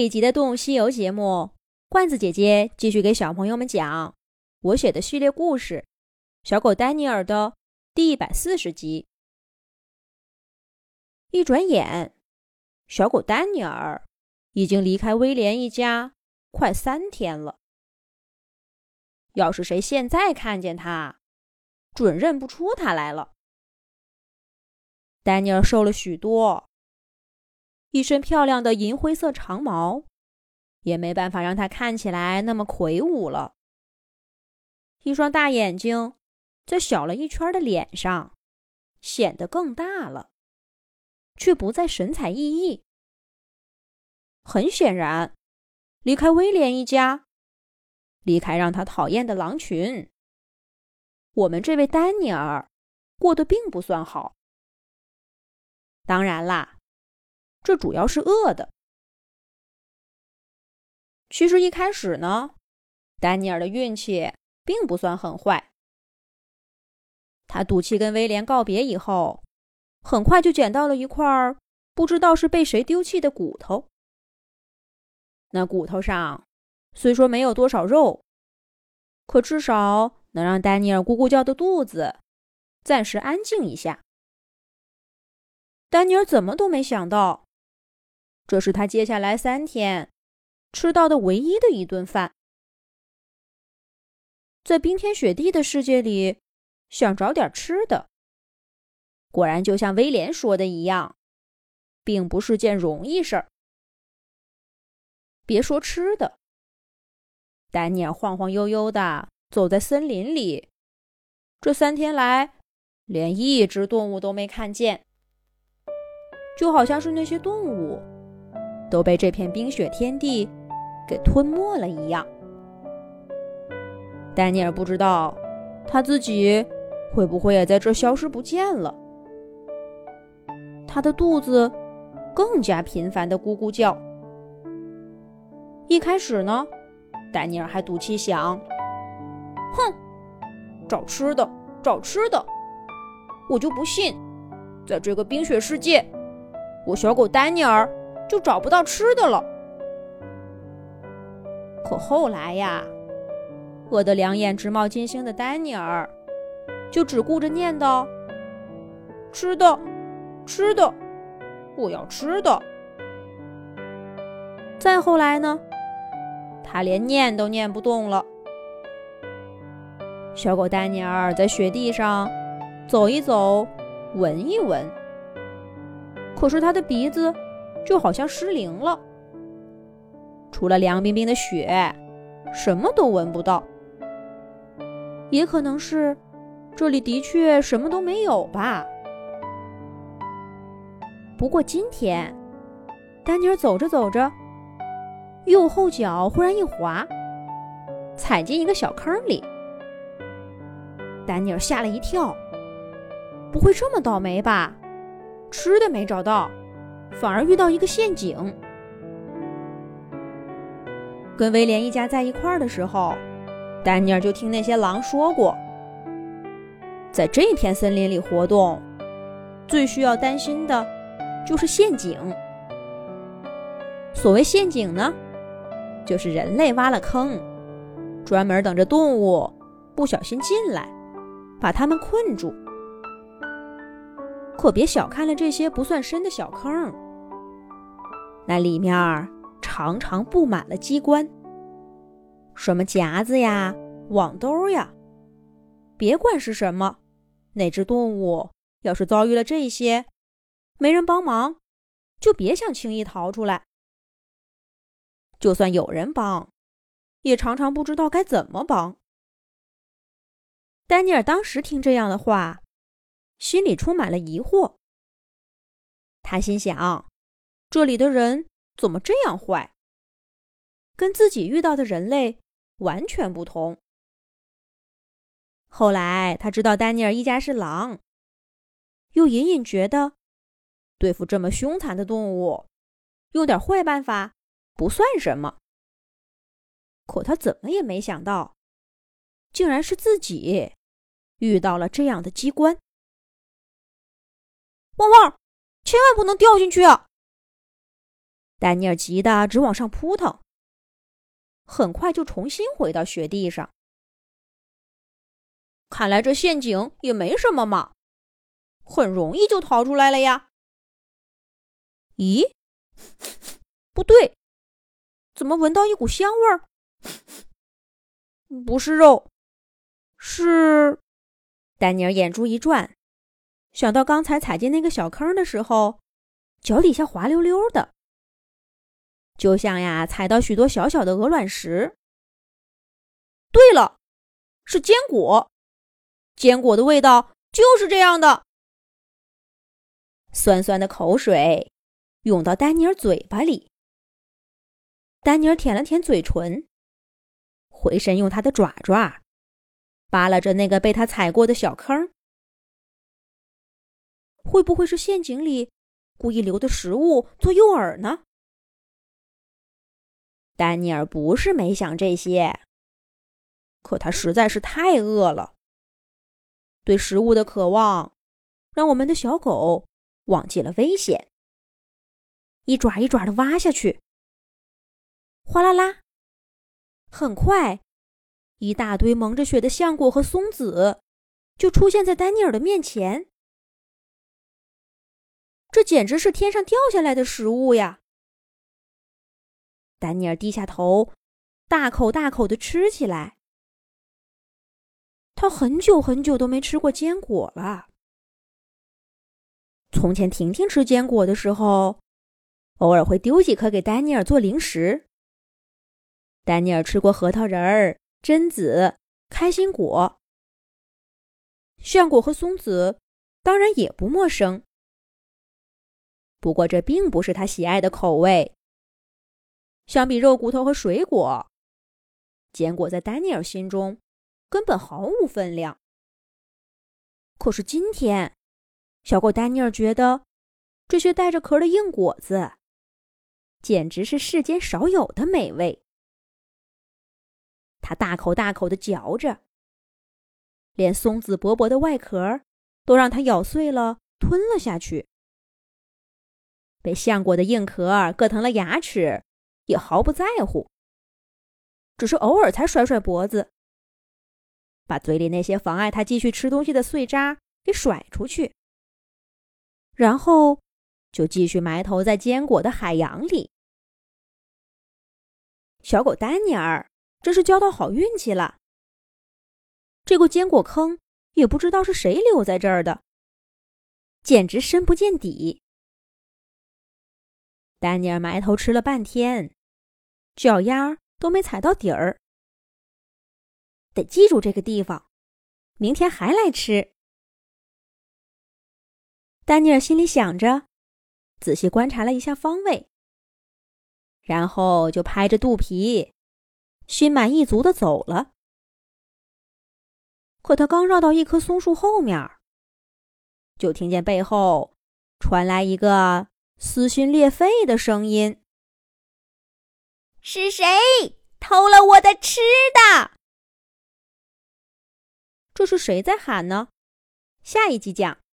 这一集的《动物西游》节目，罐子姐姐继续给小朋友们讲我写的系列故事《小狗丹尼尔》的第一百四十集。一转眼，小狗丹尼尔已经离开威廉一家快三天了。要是谁现在看见他，准认不出他来了。丹尼尔瘦了许多。一身漂亮的银灰色长毛，也没办法让他看起来那么魁梧了。一双大眼睛在小了一圈的脸上显得更大了，却不再神采奕奕。很显然，离开威廉一家，离开让他讨厌的狼群，我们这位丹尼尔过得并不算好。当然啦。这主要是饿的。其实一开始呢，丹尼尔的运气并不算很坏。他赌气跟威廉告别以后，很快就捡到了一块不知道是被谁丢弃的骨头。那骨头上虽说没有多少肉，可至少能让丹尼尔咕咕叫的肚子暂时安静一下。丹尼尔怎么都没想到。这是他接下来三天吃到的唯一的一顿饭。在冰天雪地的世界里，想找点吃的，果然就像威廉说的一样，并不是件容易事儿。别说吃的，丹尼尔晃晃悠悠的走在森林里，这三天来连一只动物都没看见，就好像是那些动物。都被这片冰雪天地给吞没了一样。丹尼尔不知道他自己会不会也在这消失不见了。他的肚子更加频繁的咕咕叫。一开始呢，丹尼尔还赌气想：“哼，找吃的，找吃的！我就不信，在这个冰雪世界，我小狗丹尼尔。”就找不到吃的了。可后来呀，饿得两眼直冒金星的丹尼尔，就只顾着念叨：“吃的，吃的，我要吃的。”再后来呢，他连念都念不动了。小狗丹尼尔在雪地上走一走，闻一闻，可是他的鼻子。就好像失灵了，除了凉冰冰的雪，什么都闻不到。也可能是这里的确什么都没有吧。不过今天，丹尼尔走着走着，右后脚忽然一滑，踩进一个小坑里。丹尼尔吓了一跳，不会这么倒霉吧？吃的没找到。反而遇到一个陷阱。跟威廉一家在一块儿的时候，丹尼尔就听那些狼说过，在这片森林里活动，最需要担心的就是陷阱。所谓陷阱呢，就是人类挖了坑，专门等着动物不小心进来，把它们困住。可别小看了这些不算深的小坑，那里面常常布满了机关，什么夹子呀、网兜呀，别管是什么，哪只动物要是遭遇了这些，没人帮忙，就别想轻易逃出来。就算有人帮，也常常不知道该怎么帮。丹尼尔当时听这样的话。心里充满了疑惑。他心想：“这里的人怎么这样坏？跟自己遇到的人类完全不同。”后来他知道丹尼尔一家是狼，又隐隐觉得对付这么凶残的动物，用点坏办法不算什么。可他怎么也没想到，竟然是自己遇到了这样的机关。汪汪！千万不能掉进去啊！丹尼尔急得直往上扑腾，很快就重新回到雪地上。看来这陷阱也没什么嘛，很容易就逃出来了呀。咦，不对，怎么闻到一股香味儿？不是肉，是……丹尼尔眼珠一转，想到刚才踩进那个小坑的时候，脚底下滑溜溜的，就像呀踩到许多小小的鹅卵石。对了，是坚果。坚果的味道就是这样的，酸酸的口水涌到丹尼尔嘴巴里。丹尼尔舔了舔嘴唇，回身用他的爪爪扒拉着那个被他踩过的小坑。会不会是陷阱里故意留的食物做诱饵呢？丹尼尔不是没想这些，可他实在是太饿了。对食物的渴望，让我们的小狗忘记了危险，一爪一爪的挖下去。哗啦啦！很快，一大堆蒙着雪的橡果和松子就出现在丹尼尔的面前。这简直是天上掉下来的食物呀！丹尼尔低下头，大口大口的吃起来。他很久很久都没吃过坚果了。从前，婷婷吃坚果的时候，偶尔会丢几颗给丹尼尔做零食。丹尼尔吃过核桃仁儿、榛子、开心果、炫果和松子，当然也不陌生。不过，这并不是他喜爱的口味。相比肉骨头和水果，坚果在丹尼尔心中。根本毫无分量。可是今天，小狗丹尼尔觉得这些带着壳的硬果子，简直是世间少有的美味。他大口大口的嚼着，连松子薄薄的外壳都让他咬碎了吞了下去。被橡果的硬壳硌疼了牙齿，也毫不在乎，只是偶尔才甩甩脖子。把嘴里那些妨碍他继续吃东西的碎渣给甩出去，然后就继续埋头在坚果的海洋里。小狗丹尼尔真是交到好运气了。这个坚果坑也不知道是谁留在这儿的，简直深不见底。丹尼尔埋头吃了半天，脚丫都没踩到底儿。得记住这个地方，明天还来吃。丹尼尔心里想着，仔细观察了一下方位，然后就拍着肚皮，心满意足的走了。可他刚绕到一棵松树后面，就听见背后传来一个撕心裂肺的声音：“是谁偷了我的吃的？”这是谁在喊呢？下一集讲。